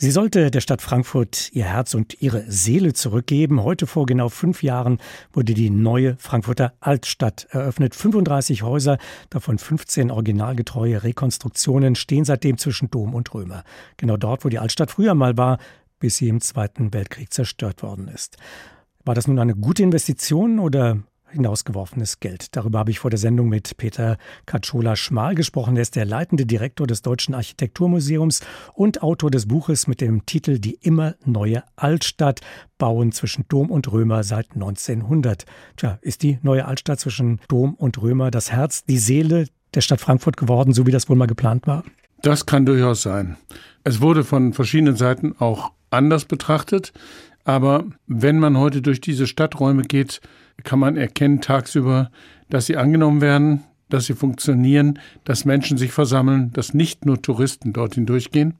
Sie sollte der Stadt Frankfurt ihr Herz und ihre Seele zurückgeben. Heute vor genau fünf Jahren wurde die neue Frankfurter Altstadt eröffnet. 35 Häuser, davon 15 originalgetreue Rekonstruktionen, stehen seitdem zwischen Dom und Römer. Genau dort, wo die Altstadt früher mal war, bis sie im Zweiten Weltkrieg zerstört worden ist. War das nun eine gute Investition oder hinausgeworfenes Geld. Darüber habe ich vor der Sendung mit Peter Katschola-Schmal gesprochen. Er ist der leitende Direktor des Deutschen Architekturmuseums und Autor des Buches mit dem Titel Die immer neue Altstadt. Bauen zwischen Dom und Römer seit 1900. Tja, ist die neue Altstadt zwischen Dom und Römer das Herz, die Seele der Stadt Frankfurt geworden, so wie das wohl mal geplant war? Das kann durchaus sein. Es wurde von verschiedenen Seiten auch anders betrachtet. Aber wenn man heute durch diese Stadträume geht, kann man erkennen tagsüber, dass sie angenommen werden, dass sie funktionieren, dass Menschen sich versammeln, dass nicht nur Touristen dorthin durchgehen.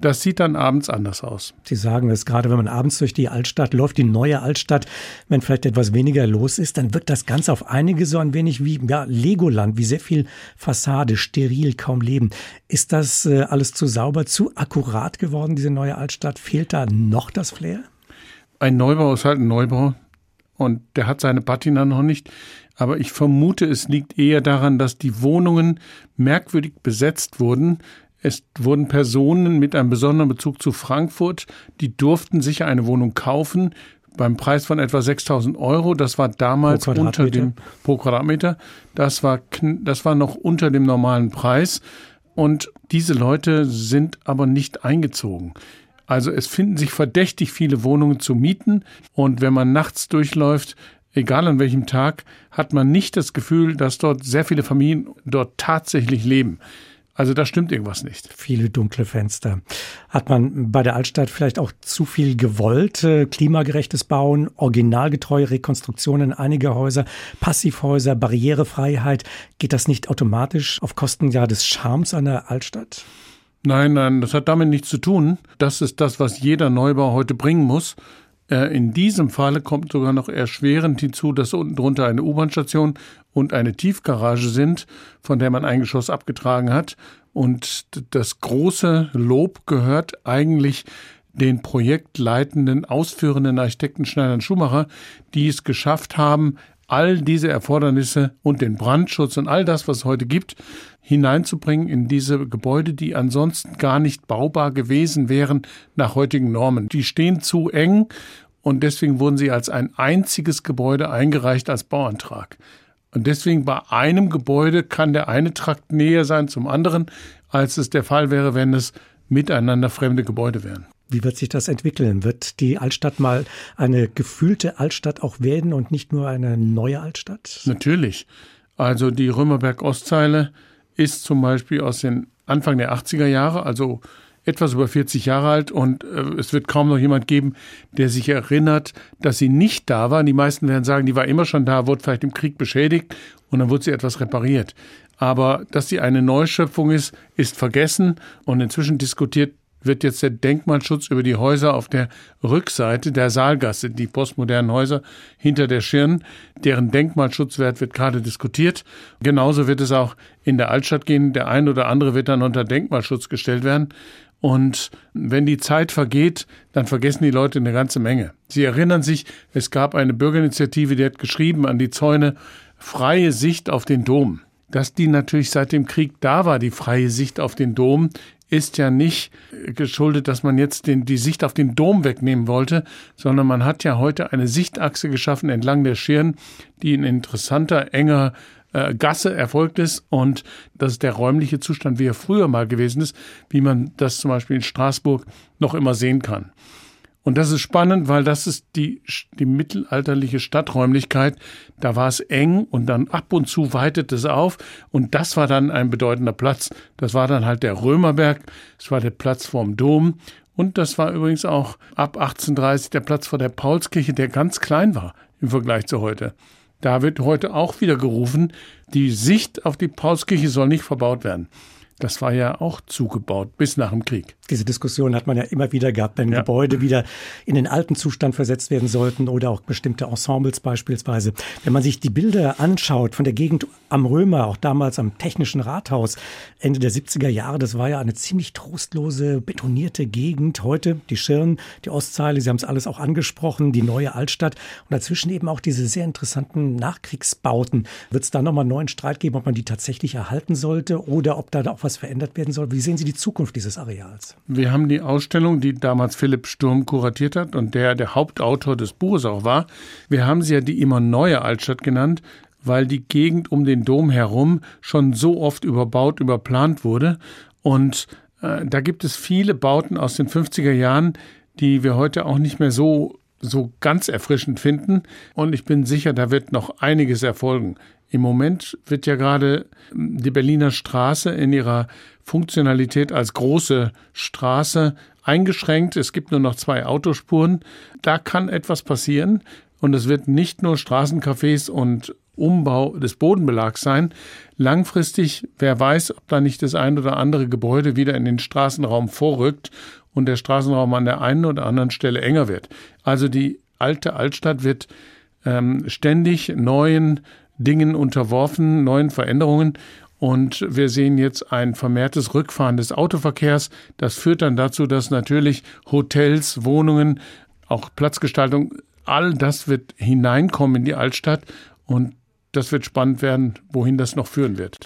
Das sieht dann abends anders aus. Sie sagen es gerade, wenn man abends durch die Altstadt läuft, die neue Altstadt, wenn vielleicht etwas weniger los ist, dann wirkt das Ganze auf einige so ein wenig wie ja, Legoland, wie sehr viel Fassade, steril, kaum Leben. Ist das äh, alles zu sauber, zu akkurat geworden, diese neue Altstadt? Fehlt da noch das Flair? Ein Neubau ist halt ein Neubau und der hat seine Patina noch nicht. Aber ich vermute, es liegt eher daran, dass die Wohnungen merkwürdig besetzt wurden. Es wurden Personen mit einem besonderen Bezug zu Frankfurt, die durften sicher eine Wohnung kaufen beim Preis von etwa 6000 Euro. Das war damals unter dem pro Quadratmeter. Das war, das war noch unter dem normalen Preis. Und diese Leute sind aber nicht eingezogen. Also es finden sich verdächtig viele Wohnungen zu mieten und wenn man nachts durchläuft, egal an welchem Tag, hat man nicht das Gefühl, dass dort sehr viele Familien dort tatsächlich leben. Also da stimmt irgendwas nicht. Viele dunkle Fenster. Hat man bei der Altstadt vielleicht auch zu viel gewollt? Klimagerechtes Bauen, originalgetreue Rekonstruktionen einiger Häuser, Passivhäuser, Barrierefreiheit. Geht das nicht automatisch auf Kosten ja des Charmes einer Altstadt? Nein, nein, das hat damit nichts zu tun. Das ist das, was jeder Neubau heute bringen muss. Äh, in diesem Falle kommt sogar noch erschwerend hinzu, dass unten drunter eine U-Bahn-Station und eine Tiefgarage sind, von der man ein Geschoss abgetragen hat. Und das große Lob gehört eigentlich den projektleitenden, ausführenden Architekten Schneider und Schumacher, die es geschafft haben, all diese Erfordernisse und den Brandschutz und all das, was es heute gibt, hineinzubringen in diese Gebäude, die ansonsten gar nicht baubar gewesen wären nach heutigen Normen. Die stehen zu eng und deswegen wurden sie als ein einziges Gebäude eingereicht als Bauantrag. Und deswegen bei einem Gebäude kann der eine Trakt näher sein zum anderen, als es der Fall wäre, wenn es miteinander fremde Gebäude wären. Wie wird sich das entwickeln? Wird die Altstadt mal eine gefühlte Altstadt auch werden und nicht nur eine neue Altstadt? Natürlich. Also die Römerberg-Ostzeile ist zum Beispiel aus den Anfang der 80er Jahre, also etwas über 40 Jahre alt und äh, es wird kaum noch jemand geben, der sich erinnert, dass sie nicht da war. Die meisten werden sagen, die war immer schon da, wurde vielleicht im Krieg beschädigt und dann wurde sie etwas repariert. Aber dass sie eine Neuschöpfung ist, ist vergessen und inzwischen diskutiert wird jetzt der Denkmalschutz über die Häuser auf der Rückseite der Saalgasse, die postmodernen Häuser hinter der Schirn, deren Denkmalschutzwert wird gerade diskutiert. Genauso wird es auch in der Altstadt gehen. Der ein oder andere wird dann unter Denkmalschutz gestellt werden. Und wenn die Zeit vergeht, dann vergessen die Leute eine ganze Menge. Sie erinnern sich, es gab eine Bürgerinitiative, die hat geschrieben an die Zäune, freie Sicht auf den Dom. Dass die natürlich seit dem Krieg da war, die freie Sicht auf den Dom, ist ja nicht geschuldet, dass man jetzt den, die Sicht auf den Dom wegnehmen wollte, sondern man hat ja heute eine Sichtachse geschaffen entlang der Schirn, die in interessanter, enger äh, Gasse erfolgt ist und das ist der räumliche Zustand, wie er früher mal gewesen ist, wie man das zum Beispiel in Straßburg noch immer sehen kann. Und das ist spannend, weil das ist die, die mittelalterliche Stadträumlichkeit. Da war es eng und dann ab und zu weitet es auf. Und das war dann ein bedeutender Platz. Das war dann halt der Römerberg. Es war der Platz vorm Dom. Und das war übrigens auch ab 1830 der Platz vor der Paulskirche, der ganz klein war im Vergleich zu heute. Da wird heute auch wieder gerufen, die Sicht auf die Paulskirche soll nicht verbaut werden. Das war ja auch zugebaut bis nach dem Krieg. Diese Diskussion hat man ja immer wieder gehabt, wenn ja. Gebäude wieder in den alten Zustand versetzt werden sollten oder auch bestimmte Ensembles beispielsweise. Wenn man sich die Bilder anschaut von der Gegend am Römer, auch damals am Technischen Rathaus, Ende der 70er Jahre, das war ja eine ziemlich trostlose, betonierte Gegend. Heute die Schirn, die Ostzeile, Sie haben es alles auch angesprochen, die neue Altstadt und dazwischen eben auch diese sehr interessanten Nachkriegsbauten. Wird es da nochmal einen neuen Streit geben, ob man die tatsächlich erhalten sollte oder ob da auch was verändert werden soll? Wie sehen Sie die Zukunft dieses Areals? Wir haben die Ausstellung, die damals Philipp Sturm kuratiert hat und der der Hauptautor des Buches auch war. Wir haben sie ja die immer neue Altstadt genannt, weil die Gegend um den Dom herum schon so oft überbaut, überplant wurde. Und äh, da gibt es viele Bauten aus den 50er Jahren, die wir heute auch nicht mehr so so ganz erfrischend finden. Und ich bin sicher, da wird noch einiges erfolgen. Im Moment wird ja gerade die Berliner Straße in ihrer Funktionalität als große Straße eingeschränkt. Es gibt nur noch zwei Autospuren. Da kann etwas passieren. Und es wird nicht nur Straßencafés und Umbau des Bodenbelags sein. Langfristig, wer weiß, ob da nicht das ein oder andere Gebäude wieder in den Straßenraum vorrückt und der Straßenraum an der einen oder anderen Stelle enger wird. Also die alte Altstadt wird ähm, ständig neuen Dingen unterworfen, neuen Veränderungen. Und wir sehen jetzt ein vermehrtes Rückfahren des Autoverkehrs. Das führt dann dazu, dass natürlich Hotels, Wohnungen, auch Platzgestaltung, all das wird hineinkommen in die Altstadt. Und das wird spannend werden, wohin das noch führen wird.